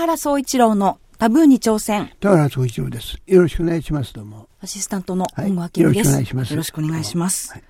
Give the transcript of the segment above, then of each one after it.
原総一郎のタブーに挑戦。田原総一郎です。よろしくお願いします。どうも。アシスタントのはい。本郷明美です。よろしくお願いします。よろしくお願いします。はい。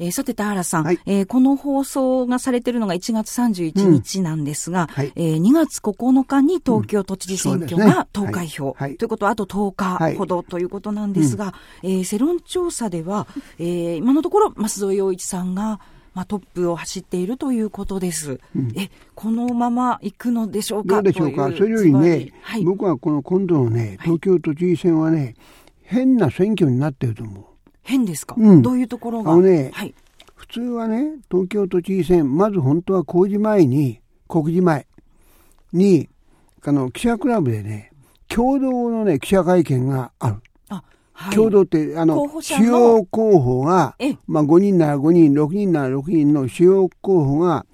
えーさて、田原さん、はい。えーこの放送がされているのが1月31日なんですが、はい。えー2月9日に東京都知事選挙が投開票、はい。はい。ということはあと10日ほどということなんですが、えー世論調査では、えー今のところ増添洋一さんが、まあ、トップを走っているということです。え、このまま行くのでしょうか？どうでしょうか？それよりね、はい、僕はこの今度のね、東京都知事選はね、変な選挙になってると思う。変ですか、うんどういうところが？あのねはい。普通はね、東京都知事選、まず本当は公示前に、告示前に、あの、記者クラブでね、共同のね、記者会見がある。あ、はい。共同って、あ候の、主要候補がええ、まあ5人なら5人、6人なら6人の主要候補が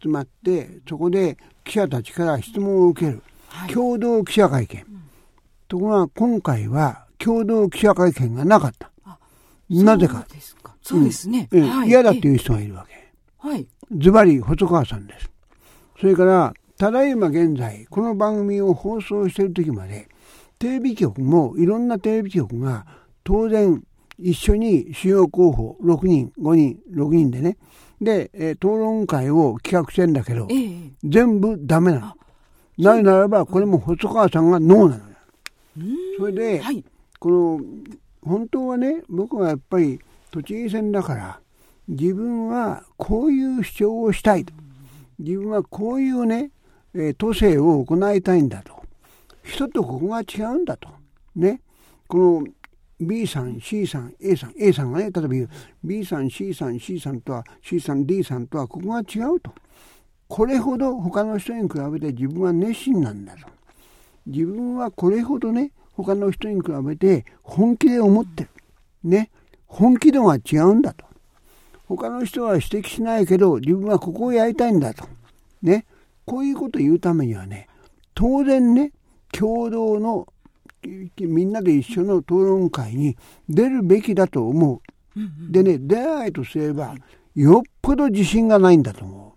集まって、そこで記者たちから質問を受ける。はい共同記者会見。ところが今回は共同記者会見がなかった。なぜかそう。ですね。うんはい。嫌だってえいう人がいるわけ。はい。ズバリ細川さんです。それから、ただいま現在、この番組を放送している時まで、テレビ局も、いろんなテレビ局が、当然、一緒に主要候補6人、5人、6人でね、で、えー討論会を企画してんだけど、ええ全部ダメなの。なぜならば、これも細川さんがノーなのよ。それで、はい。この本当はね僕はやっぱり都知事選だから自分はこういう主張をしたいと自分はこういうね、えー都政を行いたいんだと人とここが違うんだと。ね。この B さん C さん A さん A さんがね例えば言う B さん C さん C さんとは C さん D さんとはここが違うと。これほど他の人に比べて自分は熱心なんだと。自分はこれほどね他の人に比べて本気で思ってる。ね。本気度が違うんだと。他の人は指摘しないけど自分はここをやりたいんだと。ね。こういうことを言うためにはね当然ね共同のみんなで一緒の討論会に出るべきだと思う。でね出ないとすればよっぽど自信がないんだと思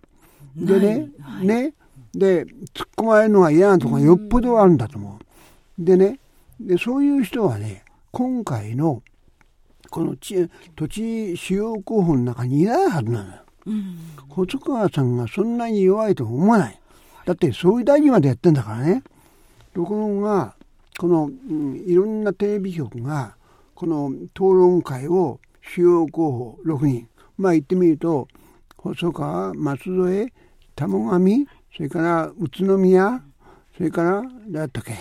う。でね、ね、で、突っ込まれるのが嫌なとこがよっぽどあるんだと思う。でね、で、そういう人はね、今回の、このち土地主要候補の中にいないはずなのよ。うん。細川さんがそんなに弱いとは思わない。だって総理大臣までやってんだからね。ところが、この、うんいろんなテレビ局が、この討論会を主要候補6人、まあ言ってみると、細川、松添、玉上、それから宇都宮、それから、誰だったっけ、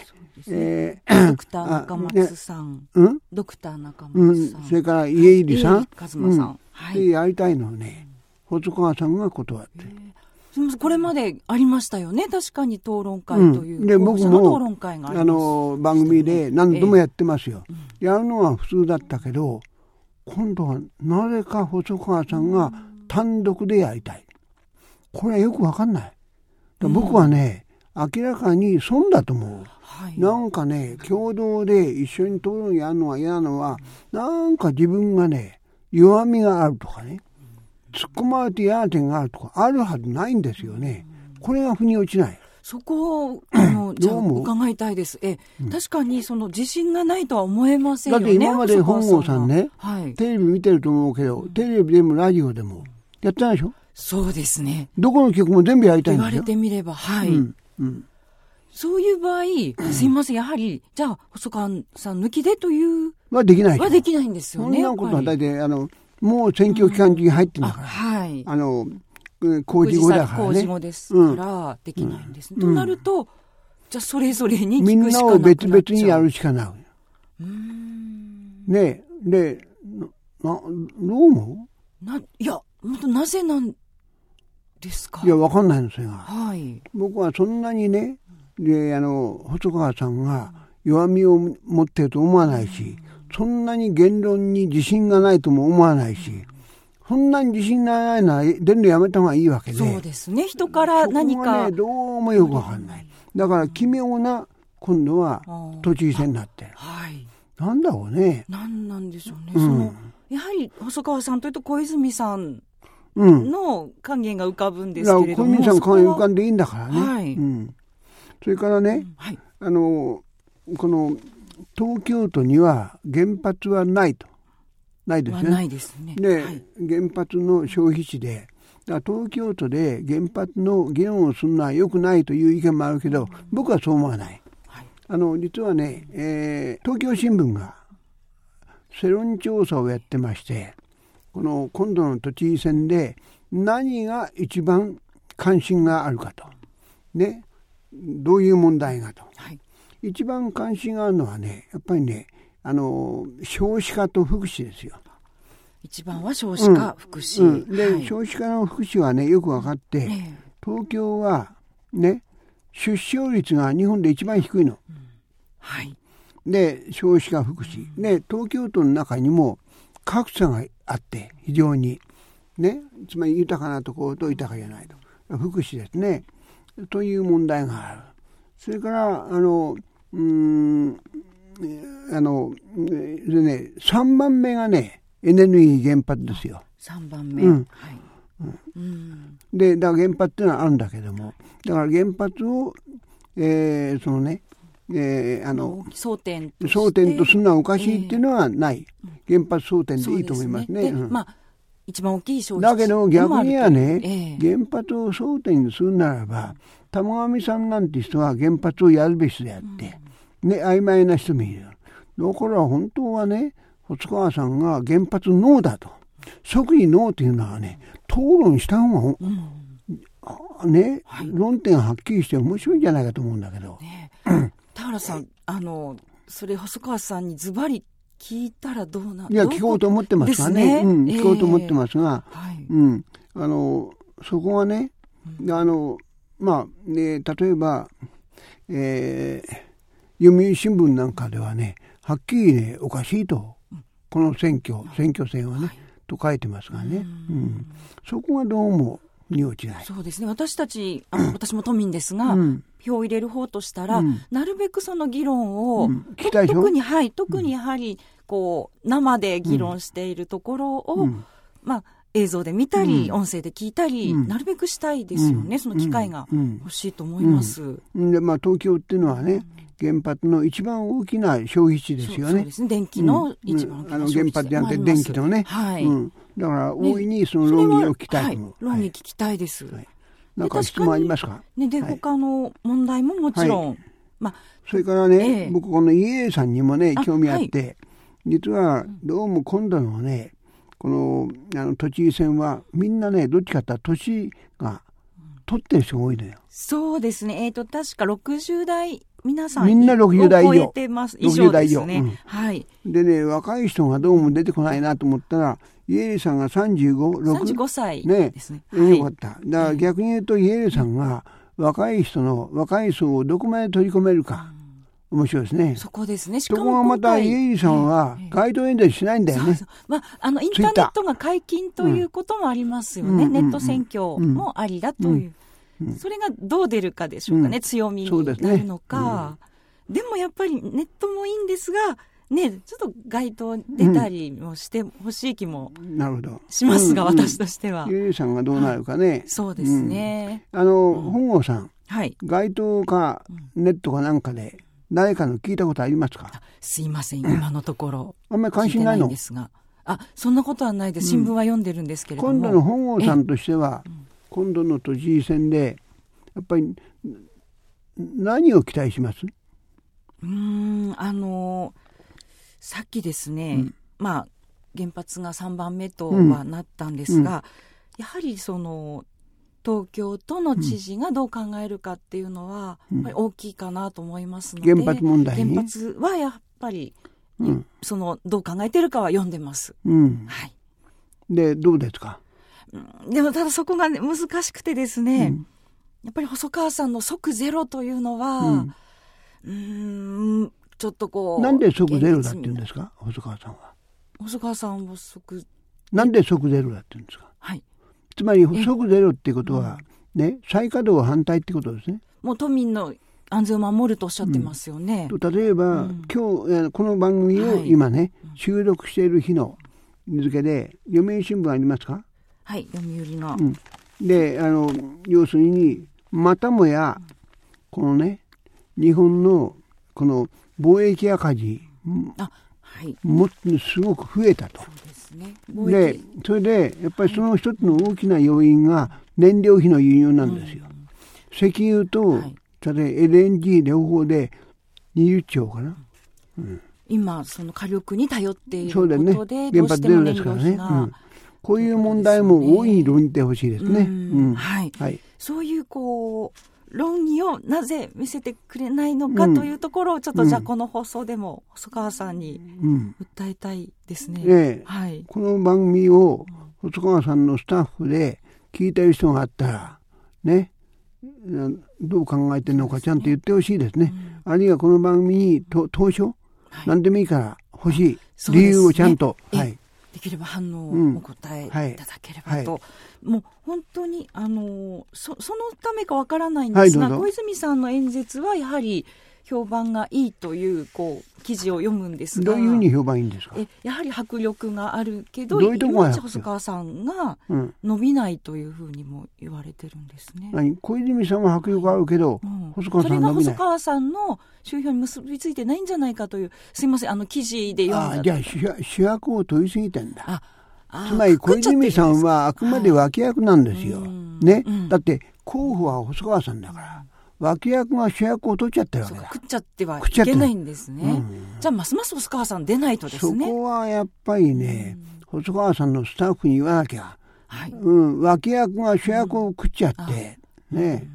えードクター中松さん。うん？ドクター中うん松さん。、それから家入さん、家入一馬さん。はい。でやりたいのをね、細川さんが断って。これまでありましたよね。確かに討論会という。うん、で僕も論会があの番組で何度もえやってますよ、やるのは普通だったけど今度はなぜか細川さんが単独でやりたい。これはよくわかんない。僕はね、明らかに損だと思う。はい。なんかね共同で一緒に討論やるのが嫌なのはなんか自分がね弱みがあるとかね突っ込まれて嫌な点があるとかあるはずないんですよねこれが腑に落ちないそこを、あの、じ伺いたいです。え、確かにその自信がないとは思えませんだよね。って今まで本郷さんね、はい。テレビ見てると思うけど、テレビでもラジオでもやってないでしょ？そうですね。どこの曲も全部やりたい言われんですよ。てみれば、はい。うんうん、そういう場合、すいません、やはり、じゃあ、細川さん抜きでという、はできないはできないんですよね。そんなことは大体、あの、もう選挙期間中に入ってんあ、だから。はい。あの、うん工事後だから工事ね。後ですから、できないんです、ねとなると、じゃあ、それぞれにみんなを別。々にやるしかない。うーん。ねで、な、などう思な、いや、本当なぜなんですか？ういや、わかんないの、それが。はい。僕はそんなにね、で、あの、細川さんが弱みを持ってると思わないし、そんなに言論に自信がないとも思わないし、そんなに自信がないなら出るのやめた方がいいわけで。そうですね。人から何かそこがね、。どうもよくわかんない。だから奇妙な、今度は都知事選になって。はい。なんだろうね。何なんでしょうね。うんその、やはり細川さんというと小泉さんうん。の影が浮かぶんですけれども。小泉さんの顔に浮かんんでいいんだからね。はいうん。それからね、はい、あのこの東京都には原発はないと。ないですね。ないですね。で、はい、原発の消費地で東京都で原発の議論をするのは良くないという意見もあるけど僕はそう思わない。はい、あの実はね、えー、東京新聞が世論調査をやってましてこの今度の都知事選で何が一番関心があるかと、ね、どういう問題がと、はい、一番関心があるのはねやっぱりねあの少子化と福祉ですよ。一番は少子化、うん、福祉、うん、で、はい、少子化の福祉はねよく分かって、東京はね出生率が日本で一番低いの。うん、はい。で少子化福祉。で東京都の中にも格差があって非常に。ね。つまり豊かなところと豊かじゃないと。福祉ですね。という問題がある。それからあのうんあのでね3番目がねエネルギー原発ですよ。3番目、うん、はい、うん、でだから原発っていうのはあるんだけども。だから原発を、えー、そのねえー、あの争点争点とするのはおかしいっていうのはない、えー、原発争点でいいと思いますね。すね。まあ一番大きい消費だけど逆にはね、えー、原発を争点にするならば玉上さんなんて人は原発をやるべしであって、うん、ね曖昧な人もいる。だから本当はね細川さんが原発ノーだと。即位ノーというのはね討論した方が、うん、ね、はい、論点はっきりして面白いんじゃないかと思うんだけど。ね。田原さん、あの、それ細川さんにズバリ聞いたらどうないや、聞こうと思ってますがね。ね。うん、聞こうと思ってますが、えー、はい、うん。あの、そこはね、うん、あの、まあ、ね、例えば、えー、読売新聞なんかではね、はっきりね、おかしいと、この選挙、選挙戦はね、はい、と書いてますがね、うん、そこがどうもに落ちない。そうですね。私たち、あの私も都民ですが、うん、票を入れる方としたら、うん、なるべくその議論を、うん、特に、はい、特にやはり、こう、生で議論しているところを、まあ、映像で見たり、音声で聞いたり、なるべくしたいですよね。その機会が欲しいと思います。で、まあ、東京っていうのはね、原発の一番大きな消費地ですよね。そうですね。電気の一番大きな消費地、あの原発じゃなくて電気のね。はい。だから大いにその論議を聞きたいと思う。論議聞きたいです。はい、なんか質問ありますか？ね、で、他の問題ももちろん。まあ、それからね、僕この家さんにもね、興味あって、実はどうも今度のね、このあの都知事選はみんなね、どっちかっていうと年が取ってる人が多いのよ。そうですね。えっ、ー、と、確か60代皆さんみんな60代以上。60代以上。ね、うん、はい。でね、若い人がどうも出てこないなと思ったら、イエレさんが35、6? 35歳ですね。ねよかった。だから逆に言うと、イエレさんが若い人の、若い層をどこまで取り込めるか。面白いですね。そこですね。しかも。また、イエリさんは、街頭演説しないんだよね。そうそうまあ、あの、インターネットが解禁ということもありますよね。うん、ネット選挙もありだという。うんうん、それがどう出るかでしょうかね。強みになるのか。でもやっぱりネットもいいんですが、ね、ちょっと街頭出たりもしてほしい気もしますが、うん、私としては。ゆうさんがどうなるかね。はい、そうですね。うん、あの、本郷さん、はい、街頭かネットかなんかで誰かの聞いたことありますか？すいません、今のところ。あんまり関心ないの？ですが。あ、そんなことはないです。新聞は読んでるんですけれども。今度の本郷さんとしては、今度の都知事選で、やっぱり何を期待します？うんあのさっきですね、うん、まあ原発が3番目とはなったんですが、うん、やはりその東京都の知事がどう考えるかっていうのは、やっぱり大きいかなと思いますので、原発問題原発はやっぱり、うん、そのどう考えてるかは読んでます。うん、はい、でどうですか？でもただそこが、ね、難しくてですね、やっぱり細川さんの即ゼロというのは、うん。ちょっとこうなんで即ゼロだって言うんですか？細川さんは。細川さんは即なんで即ゼロだって言うんですか？はいつまり即ゼロっていうことはね再稼働反対ってことですね。もう都民の安全を守るとおっしゃってますよね、うん、例えば、うん、今日この番組を今ね、はい、収録している日の日付で読売新聞ありますか？はい読売の、うん、であの要するにまたもやこのね日本のこの貿易赤字あはい、もすごく増えたと。そうですね、でそれでやっぱりその一つの大きな要因が燃料費の輸入なんですよ。石油と、はい、例えば LNG 両方で20兆かな。うん、今その火力に頼っていることでそうだね。原発出るんですからね。うん。こういう問題も大いに論じてほしいですね。うん。はい、はい、そういうこう論議をなぜ見せてくれないのかというところを、ちょっとじゃあこの放送でも細川さんに訴えたいですね。ねはい、この番組を細川さんのスタッフで聞いてる人があったら、ね、どう考えてるのかちゃんと言ってほしいですね。うん、あるいはこの番組に当初、はい、何でもいいから欲しい。理由をちゃんと。はい、できれば反応をお答えいただければと、うんはい、もう本当にあのそそのためかわからないんですが、はい、小泉さんの演説はやはり評判がいいというこう記事を読むんですがどういうふうに評判いいんですか？えやはり迫力があるけどどういうとこ細川さんが伸びないというふうにも言われてるんですね、うん、小泉さんは迫力あるけど、うんそれが細川さんの周辺に結びついてないんじゃないかというすいませんあの記事で読んだ。じゃあ主役を取りすぎてんだ。つまり小泉さんはあくまで脇役なんですよ、はい、ね、うん、だって候補は細川さんだから、脇役が主役を取っちゃってるわけだ。食っちゃってはいけないんですね。うん、じゃあ、ますます細川さん出ないとですね。そこはやっぱりね、うん、細川さんのスタッフに言わなきゃ。はい。うん、脇役が主役を食っちゃって、うん、ね。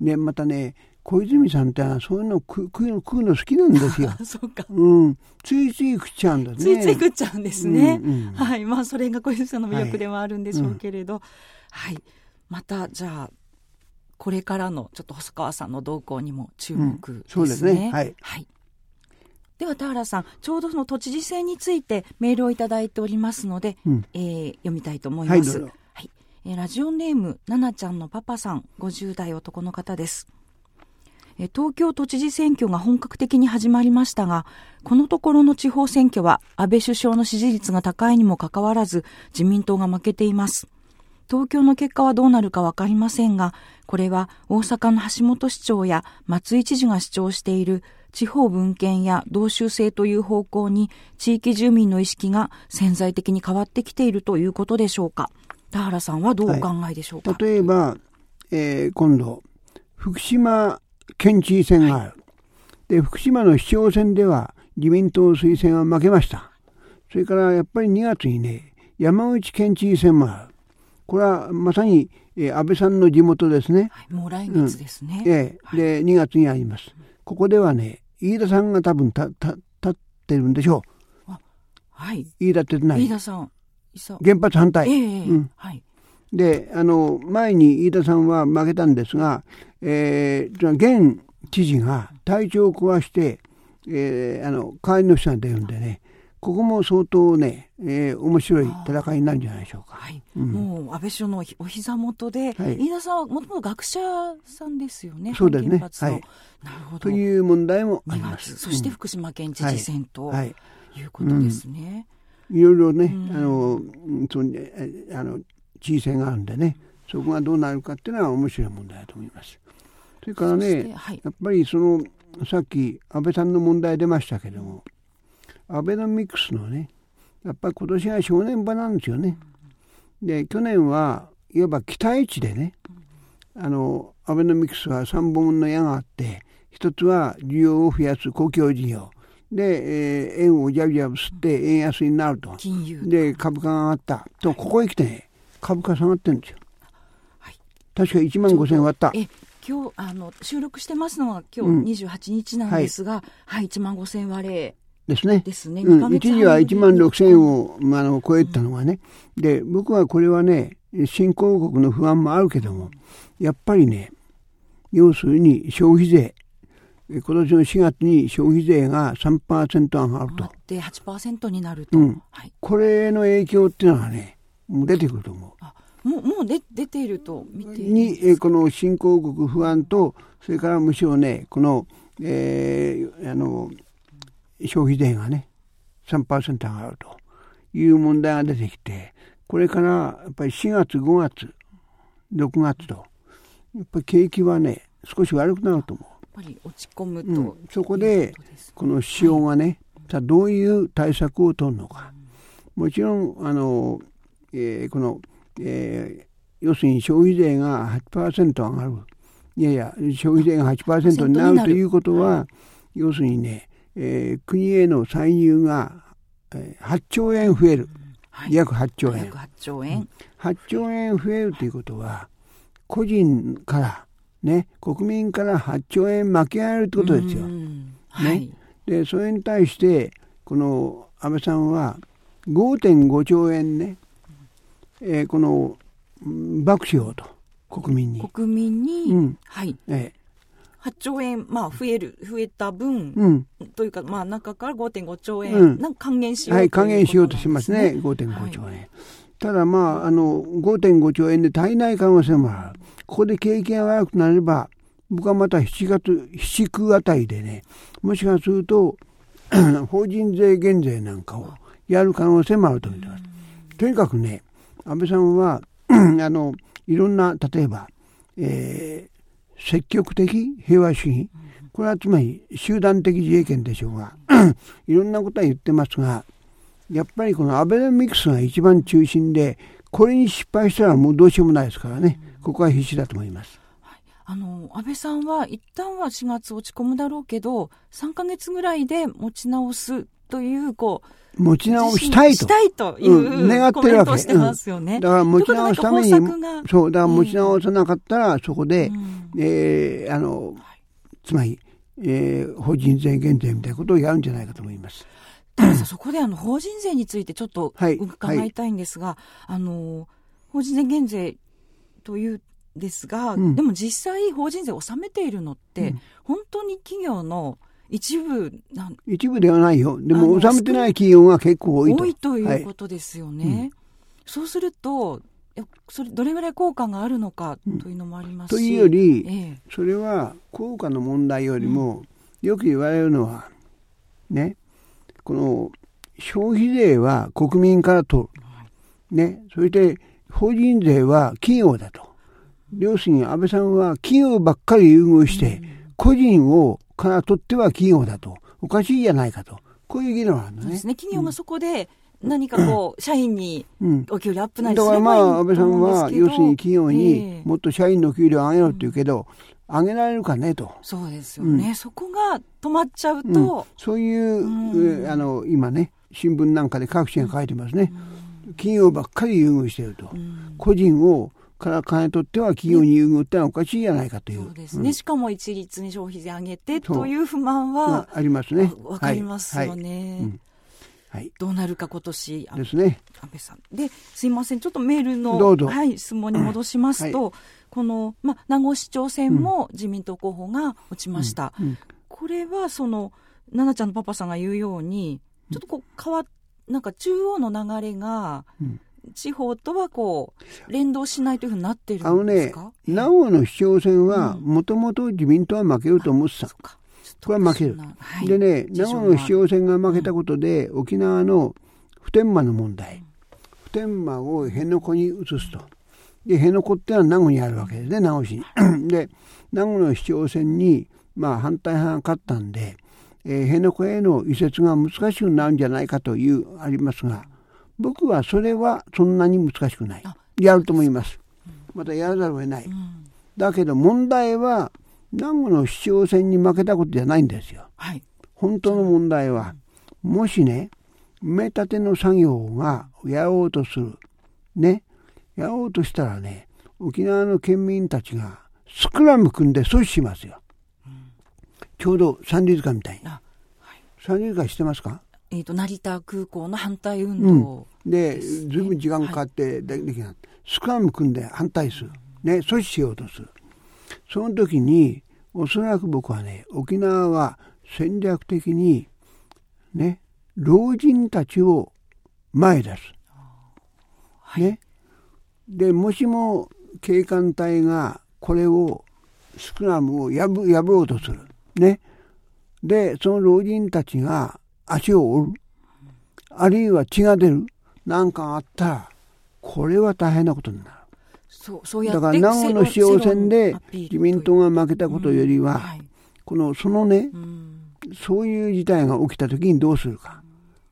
で、またね、小泉さんってそういうの食うの食うの好きなんですよ。そうか。うん。ついつい食っちゃうんだね。ついつい食っちゃうんですね。うんうん、はい。まあ、それが小泉さんの魅力ではあるんでしょうけれど。はい。はい、また、じゃあ、これからのちょっと細川さんの動向にも注目ですね。うん、そうですね。はい。はい。では田原さん、ちょうどその都知事選についてメールをいただいておりますので、うん、えー、読みたいと思います。はい、はい、えー、ラジオネーム、ななちゃんのパパさん、50代男の方です。え、東京都知事選挙が本格的に始まりましたが、このところの地方選挙は安倍首相の支持率が高いにもかかわらず、自民党が負けています。東京の結果はどうなるかわかりませんが、これは大阪の橋本市長や松井知事が主張している地方分権や同州制という方向に地域住民の意識が潜在的に変わってきているということでしょうか。田原さんはどうお考えでしょうか。はい、例えば、えー、今度、福島県知事選がある。はい、で、福島の市長選では自民党推薦は負けました。それからやっぱり2月にね、山口県知事選もある。これはまさに、えー、安倍さんの地元ですね。はい、もう来月ですね。うん、えー、で、2月にあります。ここではね、飯田さんが多分た、た、立ってるんでしょう。はい。飯田ってない飯田さん。原発反対。えー、うん。はい。で、あの、前に飯田さんは負けたんですが、えー、現知事が体調を壊して、えー、あの、代わりの人が出るんでね、ここも相当ね、えー、面白い戦いになるんじゃないでしょうか。はい、うん、もう安倍首相のお膝元で、はい、飯田さんはもともと学者さんですよね。そうですね。はい。なるほど。という問題もあります。そして福島県知事選と、はい、いうことですね。いろいろね、あの、その、あの、知事選があるんでね、そこがどうなるかっていうのは面白い問題だと思います。それからね、はい、やっぱりその、さっき安倍さんの問題出ましたけども、アベノミクスのねやっぱり今年が正念場なんですよね。で去年はいわば期待値でねあのアベノミクスは3本の矢があって一つは需要を増やす公共事業。で、えー、円をジャブジャブ吸って円安になると。で株価が上がった。とここへ来て、ね、株価下がってるんですよ。はい、確か1万5000円割った。今日あの収録してますのは今日28日なんですが、うん、はい、はい、1万5000割れですね。ですね。うん、一時は1万6千円を、まあ、の超えたのがね、うん、で、僕はこれはね、新興国の不安もあるけども、やっぱりね、要するに消費税、今年の4月に消費税が3%上がると。で、8%になると、うんはい。これの影響っていうのはね、出てくると思う。あもう、もう出出ていると見てに、えこの新興国不安と、それからむしろね、この、えー、あの、消費税がね、3%上がるという問題が出てきて、これからやっぱり4月、5月、6月と、やっぱり景気はね、少し悪くなると思う。ぱり落ち込むと、うん、そこでこの塩がね、はい、どういう対策を取るのか、もちろんあの、えー、この、えー、要するに消費税が8%上がる。いやいや消費税が8%になるということは、要するにね、えー、国への歳入が、えー、8兆円増える、はい、約8兆円。約8兆円、8兆円増えるということは個人からね国民から8兆円巻き上げるってことですよ。はい、ね、でそれに対してこの安倍さんは5.5兆円ね、えー、この爆しようと国民に。国民に、うん、はい。ええ8兆円、まあ、増える、増えた分、うん、というか、まあ、中から5.5兆円、うん、なんか還元しよう、ね、はい、還元しようとしますね、5.5兆円。はい、ただ、まあ、あの、5.5兆円で足りない可能性もある。ここで景気が悪くなれば、僕はまた7月、7、9あたりでね、もしかすると、法人税減税なんかをやる可能性もあると思います。とにかくね、安倍さんは、あの、いろんな、例えば、えー、積極的平和主義、これはつまり集団的自衛権でしょうが、いろんなことは言ってますが、やっぱりこのアベノミクスが一番中心で、これに失敗したらもうどうしようもないですからね、ここは必死だと思います。あの安倍さんは一旦は4月落ち込むだろうけど3か月ぐらいで持ち直すというこう持ち直したいと。したいという、うん、願ってるわけ。してますよね。だから持ち直すために、そう、だから持ち直さなかったら、そこで、うん、えー、あの、つまり、えー、法人税減税みたいなことをやるんじゃないかと思います。そこであの法人税についてちょっと伺いたいんですが、はいはい、あの法人税減税というですが、うん、でも実際法人税を納めているのって、うん、本当に企業の一部なん一部ではないよ。でも、納めてない企業が結構多いと。多いということですよね。はい。うん、そうすると、それどれぐらい効果があるのかというのもありますし、うん、というより、ええ、それは効果の問題よりも、うん、よく言われるのはねこの消費税は国民から取る、ね、そして法人税は企業だと。要するに安倍さんは企業ばっかり優遇して、個人をからとっては企業だと、おかしいじゃないかと、こういう議論あるのね。そうですね。企業がそこで、何かこう、社員にお給料アップないだからまあ、安倍さんは、要するに企業にもっと社員の給料上げろって言うけど、上げられるかねと。そうですよね。うん、そこが止まっちゃうと。うん、そういう、うん、あの、今ね、新聞なんかで各紙が書いてますね。企業ばっかり優遇してると。個人をから金取っては企業に優遇ってのはおかしいじゃないかという。そうですね。うん、しかも一律に消費税上げてという不満は、あ、りますね。わかりますよね。はい、どうなるか今年ですね。安倍さん。で、すいません。ちょっとメールの、はい、質問に戻しますと、はい、この、ま、名護市長選も自民党候補が落ちました。うんうん、これは、その、奈々ちゃんのパパさんが言うように、ちょっとこう、変わなんか中央の流れが、地方とはこう連動しないというふうになってるんですか？あのね、名古屋の市長選は、もともと自民党は負けると思ってた。これは負ける。はい、でね、名古屋の市長選が負けたことで、うん、沖縄の普天間の問題、普天間を辺野古に移すと。で、辺野古ってのは名護にあるわけですね、名護市に。で、名護の市長選に、まあ、反対派が勝ったんで、えー、辺野古への移設が難しくなるんじゃないかという、ありますが、僕はそれはそんなに難しくない。やると思います。またやらざるを得ない。だけど問題は、南部の市長選に負けたことじゃないんですよ。はい、本当の問題は、もしね、埋め立ての作業がやろうとする。ね。やろうとしたらね、沖縄の県民たちがスクラム組んで阻止しますよ。うん、ちょうど三里塚みたいに。はい、三里塚してますか？えーと、成田空港の反対運動で、ね、ずいぶん時間かかってできな、はい、スクラム組んで反対する、ね、阻止しようとする。その時におそらく僕はね沖縄は戦略的にね老人たちを前出す、はい、ね。でもしも警官隊がこれをスクラムを破破ろうとする。ね。でその老人たちが足を折る、あるいは血が出る、なんかあったら、これは大変なことになる。そうそうだから長野の市長選で自民党が負けたことよりは、このそのね、そういう事態が起きた時にどうするか。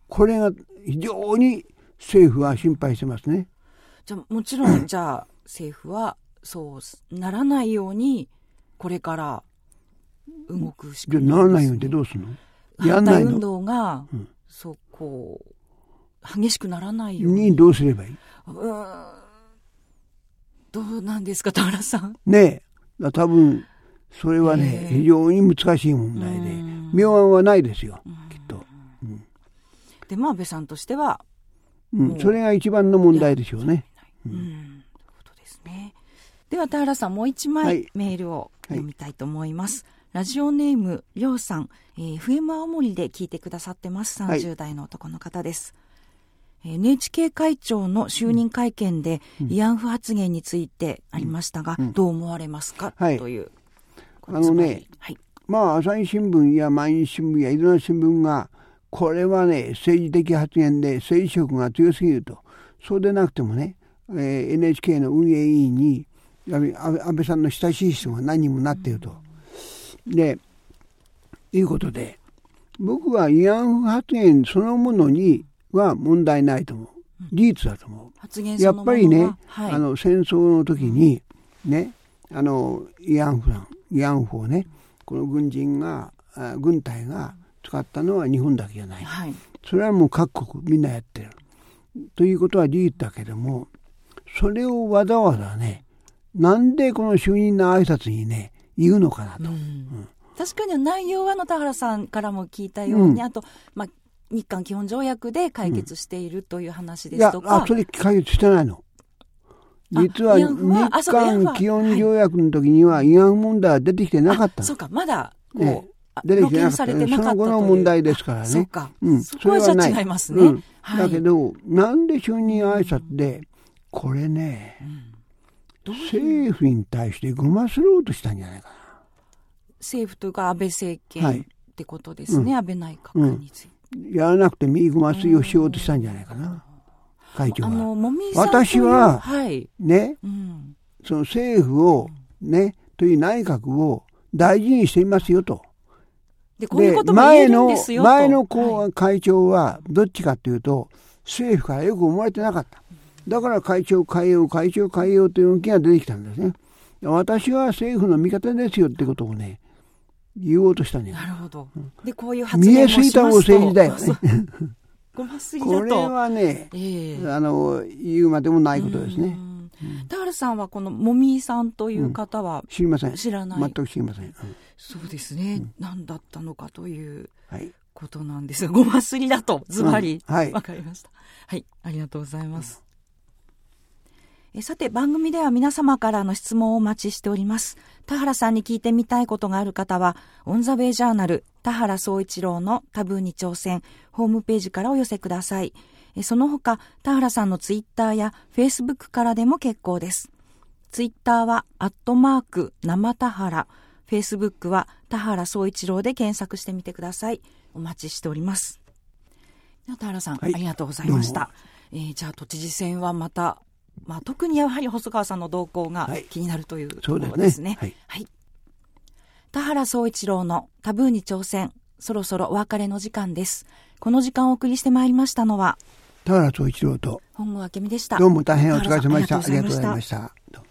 これが非常に政府は心配してますね。じゃもちろん じゃあ政府はそうならないようにこれから動くしかない、ね、ならないようにってどうするの？やんない運動が、うん、そうこう激しくならないように。どうすればいい？うん。どうなんですか田原さん。ねえ。多分それはね、え。ー、非常に難しい問題で。妙案はないですよきっと、うん、でも安倍さんとしてはうん、それが一番の問題でしょうね。うん、うん、ことですね。では田原さんもう一枚メールを読みたいと思います。はいラジオネーム、りょうさん、えー、FM 青森で聞いてくださってます。30代の男の方です。はい、NHK 会長の就任会見で、慰安婦発言についてありましたが、うん、どう思われますか、はい、という。あのね、はい、まあ、朝日新聞や毎日新聞やいろんな新聞が、これはね、政治的発言で政治色が強すぎると。そうでなくてもね、えー、NHK の運営委員に安倍さんの親しい人が何人もなっていると。で、いうことで、僕は慰安婦発言そのものには問題ないと思う。事実だと思う。やっぱりね、はい、あの戦争の時にね、あの慰安婦慰安婦をね、この軍人が軍隊が使ったのは日本だけじゃない、はい、それはもう各国みんなやってる。ということは事実だけどもそれをわざわざねなんでこの就任の挨拶にね言うのかなと、確かに内容はの田原さんからも聞いたように、うん、あと、まあ、日韓基本条約で解決しているという話ですとか、うん、あそれ解決してないの。実は日韓基本条約の時には慰安婦問題は出てきてなかったそうかまだこう、ええ。出てきてなかった、ね、その後の問題ですからね。そうか。うん。それはない。違いますね。うん、だけど、なんで就任挨拶で、これね、うん、政府に対してごますろうとしたんじゃないかな。政府というか安倍政権ってことですね、はい、安倍内閣について。やらなくて右ごますりをしようとしたんじゃないかな。会長は。私は、はい、ね、うん、その政府を、ね、という内閣を大事にしていますよと。で、こういうことも言えるんですよ前の前の会長は、どっちかというと、政府からよく思われてなかった。だから会長変えよう、会長変えようという動きが出てきたんですね。私は政府の味方ですよってことをね、言おうとしたんなるほど。で、こういう発言もしますと見えすぎた政治だよね。ごますぎだと。これはね、えー、あの、言うまでもないことですね。田原さんはこのもみさんという方は、知りません。知らない。全く知りません。そうですね。何だったのかということなんですが、ごますりだと、ズバリ。はい。わかりました。はい。ありがとうございます。えさて番組では皆様からの質問をお待ちしております。田原さんに聞いてみたいことがある方は、オンザウェイジャーナル田原総一郎のタブーに挑戦ホームページからお寄せください。その他、田原さんのツイッターやフェイスブックからでも結構です。ツイッターは、アットマーク、生田原。フェイスブックは、田原総一郎で検索してみてください。お待ちしております。田原さん、はい、ありがとうございました。えー、じゃあ、都知事選はまた、まあ、特にやはり細川さんの動向が気になるというところですね。はい、ねはい、田原総一郎のタブーに挑戦。そろそろお別れの時間です。この時間をお送りしてまいりましたのは、田原総一郎と本郷明美でした。どうも大変お疲れ様でした。ありがとうございました。